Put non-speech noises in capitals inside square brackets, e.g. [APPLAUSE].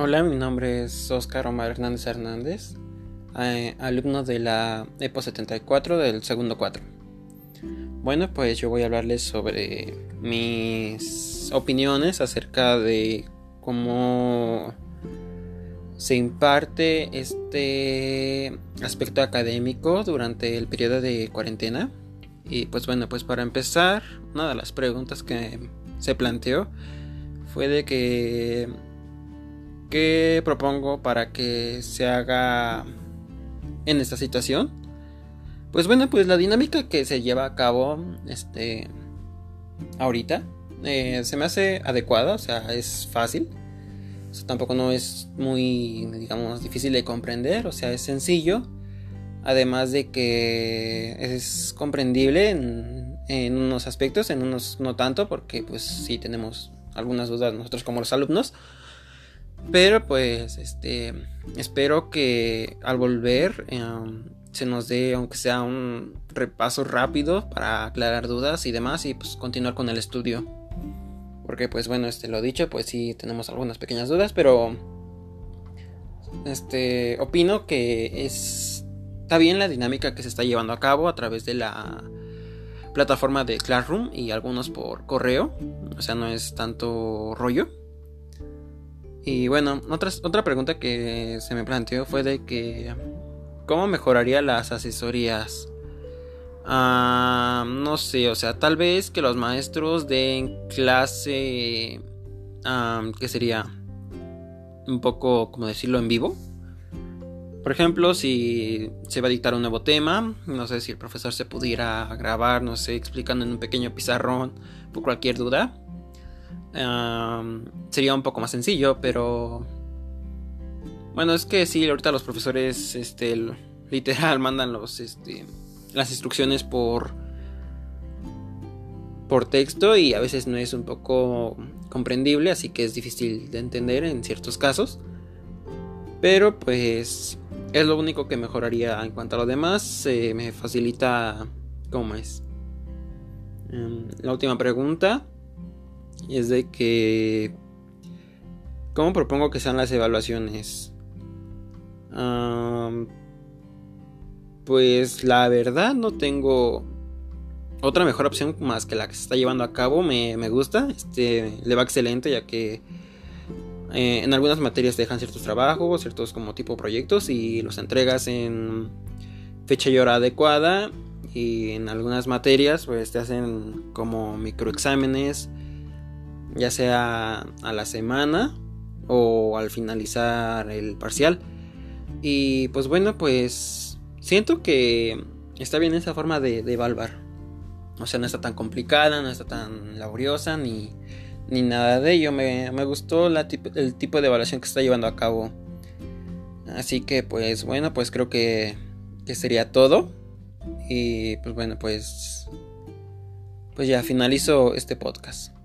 Hola, mi nombre es Oscar Omar Hernández Hernández, eh, alumno de la EPO 74 del segundo 4. Bueno, pues yo voy a hablarles sobre mis opiniones acerca de cómo se imparte este aspecto académico durante el periodo de cuarentena. Y pues bueno, pues para empezar, una de las preguntas que se planteó fue de que ¿Qué propongo para que se haga en esta situación? Pues bueno, pues la dinámica que se lleva a cabo este ahorita eh, se me hace adecuada, o sea, es fácil. tampoco no es muy, digamos, difícil de comprender, o sea, es sencillo. Además de que es comprendible en, en unos aspectos, en unos no tanto, porque pues sí tenemos algunas dudas nosotros como los alumnos. Pero pues este espero que al volver em, se nos dé aunque sea un repaso rápido para aclarar dudas y demás y pues continuar con el estudio. Porque pues bueno, este lo dicho, pues sí tenemos algunas pequeñas dudas, pero este opino que es está bien la dinámica que se está llevando a cabo a través de la plataforma de Classroom y algunos por correo, o sea, no es tanto rollo. Y bueno, otra, otra pregunta que se me planteó fue de que ¿cómo mejoraría las asesorías? Ah, no sé, o sea, tal vez que los maestros den clase, que sería un poco, como decirlo, en vivo. Por ejemplo, si se va a dictar un nuevo tema, no sé si el profesor se pudiera grabar, no sé, explicando en un pequeño pizarrón por cualquier duda sería un poco más sencillo, pero bueno, es que sí, ahorita los profesores este [LAUGHS] literal mandan los este las instrucciones por por texto y a veces no es un poco comprendible, así que es difícil de entender en ciertos casos. Pero pues es lo único que mejoraría en cuanto a lo demás, me facilita cómo es. Em, la última pregunta es de que... ¿Cómo propongo que sean las evaluaciones? pues la verdad no tengo otra mejor opción más que la que se está llevando a cabo. Me, gusta, este, le va excelente ya que eh, en algunas materias te dejan ciertos trabajos, ciertos como tipo proyectos y los entregas en fecha y hora adecuada. Y en algunas materias pues te hacen como microexámenes ya sea a la semana o al finalizar el parcial. Y pues bueno, pues siento que está bien esa forma de, evaluar. O sea, no está tan complicada, no está tan laboriosa, ni, ni nada de ello. Me, gustó el tipo de evaluación que está llevando a cabo. Así que pues bueno, pues creo que, que sería todo. Y pues bueno, pues, pues ya finalizo este podcast.